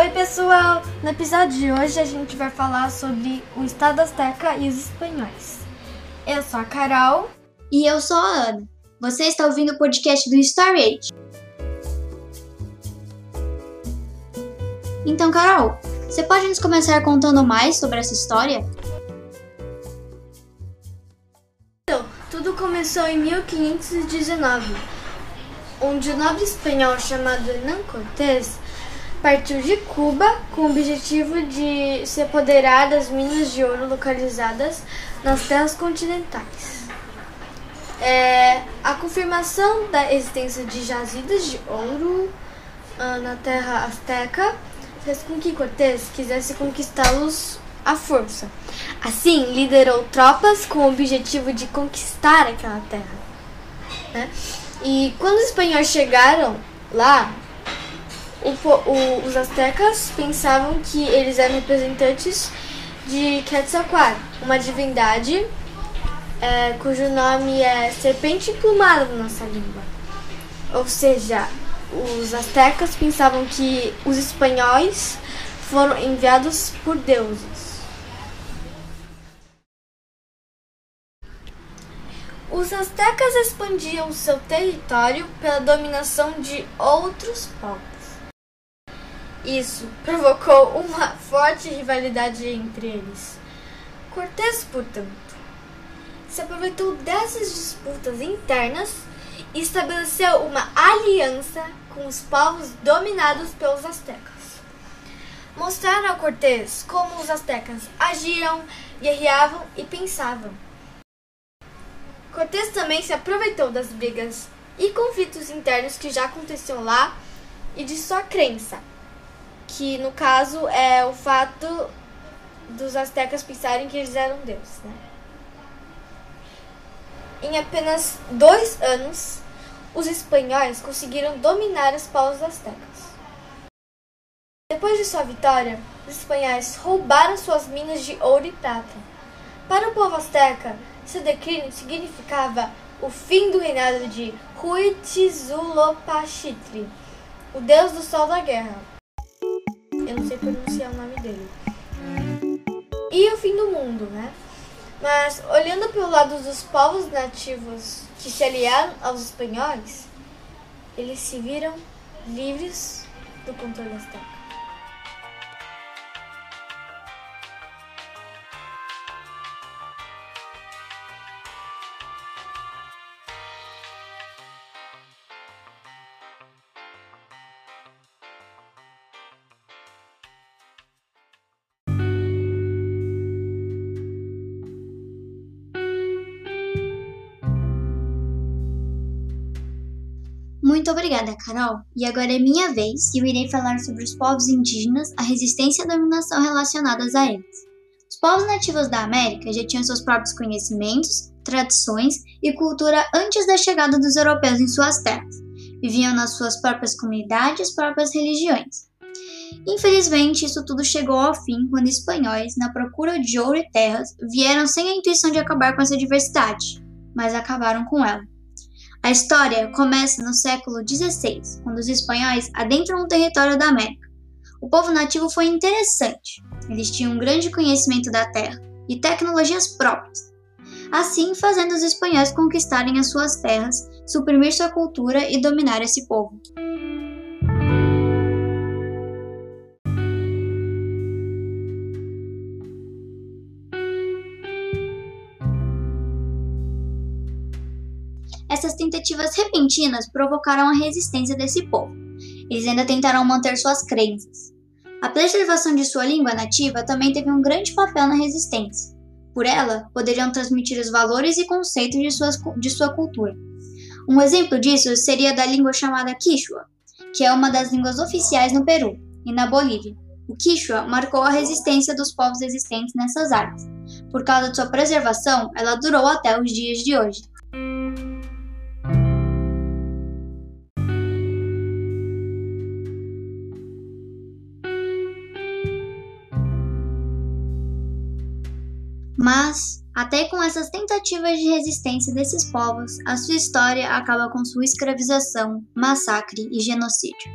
Oi, pessoal! No episódio de hoje a gente vai falar sobre o Estado Azteca e os espanhóis. Eu sou a Carol. E eu sou a Ana. Você está ouvindo o podcast do Story Age. Então, Carol, você pode nos começar contando mais sobre essa história? Então, tudo começou em 1519, onde o nobre espanhol chamado Hernán Cortés partiu de Cuba com o objetivo de se apoderar das minas de ouro localizadas nas terras continentais. É, a confirmação da existência de jazidas de ouro ah, na terra azteca fez com que Cortés quisesse conquistá-los à força. Assim, liderou tropas com o objetivo de conquistar aquela terra. Né? E quando os espanhóis chegaram lá, o, o, os astecas pensavam que eles eram representantes de Quetzalcoatl, uma divindade é, cujo nome é serpente emplumada na nossa língua. Ou seja, os astecas pensavam que os espanhóis foram enviados por deuses. Os astecas expandiam seu território pela dominação de outros povos. Isso provocou uma forte rivalidade entre eles. Cortés, portanto, se aproveitou dessas disputas internas e estabeleceu uma aliança com os povos dominados pelos astecas. Mostraram a Cortés como os astecas agiam, guerreavam e pensavam. Cortés também se aproveitou das brigas e conflitos internos que já aconteciam lá e de sua crença que no caso é o fato dos astecas pensarem que eles eram deuses. Né? Em apenas dois anos, os espanhóis conseguiram dominar os povos astecas. Depois de sua vitória, os espanhóis roubaram suas minas de ouro e prata. Para o povo asteca, seu declínio significava o fim do reinado de Huitzilopachitli, o deus do sol da guerra. Eu não sei pronunciar o nome dele. E o fim do mundo, né? Mas olhando pelo lado dos povos nativos que se aliaram aos espanhóis, eles se viram livres do controle azteca. Muito obrigada, Carol. E agora é minha vez e eu irei falar sobre os povos indígenas, a resistência e a dominação relacionadas a eles. Os povos nativos da América já tinham seus próprios conhecimentos, tradições e cultura antes da chegada dos europeus em suas terras. Viviam nas suas próprias comunidades, próprias religiões. Infelizmente, isso tudo chegou ao fim quando espanhóis, na procura de ouro e terras, vieram sem a intuição de acabar com essa diversidade, mas acabaram com ela. A história começa no século XVI, quando os espanhóis adentram o território da América. O povo nativo foi interessante. Eles tinham um grande conhecimento da terra e tecnologias próprias. Assim, fazendo os espanhóis conquistarem as suas terras, suprimir sua cultura e dominar esse povo. Essas tentativas repentinas provocaram a resistência desse povo. Eles ainda tentaram manter suas crenças. A preservação de sua língua nativa também teve um grande papel na resistência. Por ela, poderiam transmitir os valores e conceitos de, suas, de sua cultura. Um exemplo disso seria da língua chamada Quichua, que é uma das línguas oficiais no Peru e na Bolívia. O Quichua marcou a resistência dos povos existentes nessas áreas. Por causa de sua preservação, ela durou até os dias de hoje. Mas, até com essas tentativas de resistência desses povos, a sua história acaba com sua escravização, massacre e genocídio.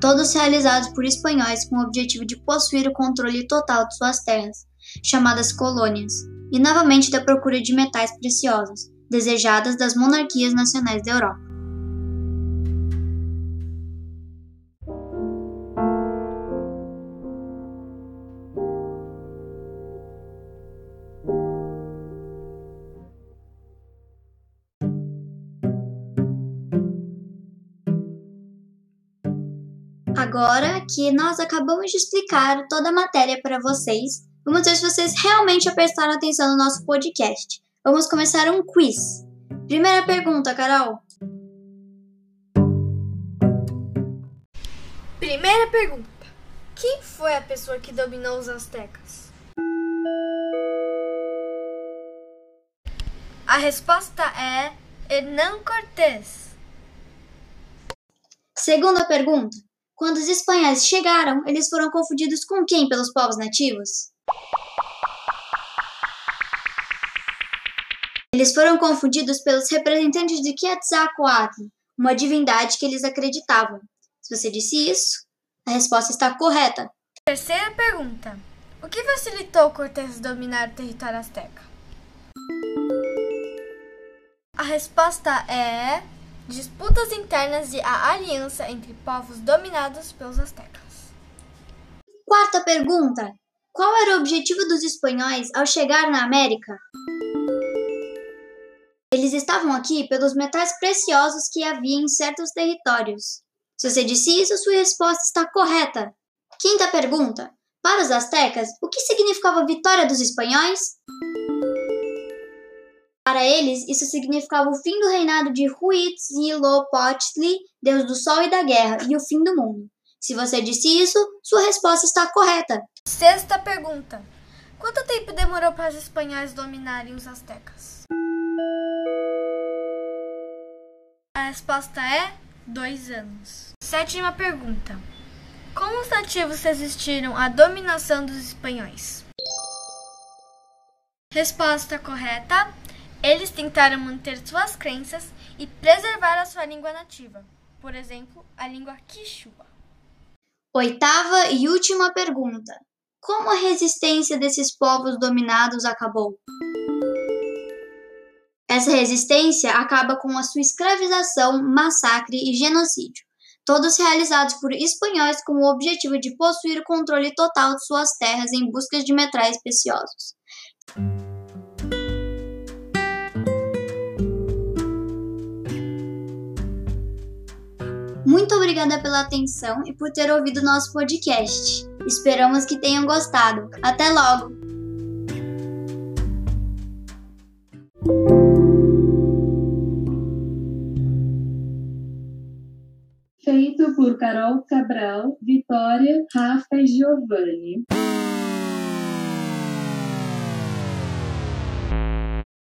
todos realizados por espanhóis com o objetivo de possuir o controle total de suas terras, chamadas colônias, e novamente da procura de metais preciosos, desejadas das monarquias nacionais da Europa. Agora que nós acabamos de explicar toda a matéria para vocês, vamos ver se vocês realmente prestaram atenção no nosso podcast. Vamos começar um quiz. Primeira pergunta, Carol. Primeira pergunta: Quem foi a pessoa que dominou os astecas? A resposta é Hernán Cortés. Segunda pergunta: quando os espanhóis chegaram, eles foram confundidos com quem pelos povos nativos? Eles foram confundidos pelos representantes de Quetzalcoatl, uma divindade que eles acreditavam. Se você disse isso, a resposta está correta. Terceira pergunta: O que facilitou Cortés dominar o território azteca? A resposta é disputas internas e a aliança entre povos dominados pelos astecas. Quarta pergunta: Qual era o objetivo dos espanhóis ao chegar na América? Eles estavam aqui pelos metais preciosos que havia em certos territórios. Se você disse isso, sua resposta está correta. Quinta pergunta: Para os astecas, o que significava a vitória dos espanhóis? Para eles, isso significava o fim do reinado de Huitzilopochtli, deus do sol e da guerra, e o fim do mundo. Se você disse isso, sua resposta está correta. Sexta pergunta: Quanto tempo demorou para os espanhóis dominarem os astecas? A resposta é dois anos. Sétima pergunta: Como os nativos resistiram à dominação dos espanhóis? Resposta correta: eles tentaram manter suas crenças e preservar a sua língua nativa, por exemplo, a língua quichua. Oitava e última pergunta: Como a resistência desses povos dominados acabou? Essa resistência acaba com a sua escravização, massacre e genocídio, todos realizados por espanhóis com o objetivo de possuir o controle total de suas terras em busca de metais preciosos. Muito obrigada pela atenção e por ter ouvido nosso podcast. Esperamos que tenham gostado. Até logo! Feito por Carol Cabral, Vitória, Rafa e Giovanni.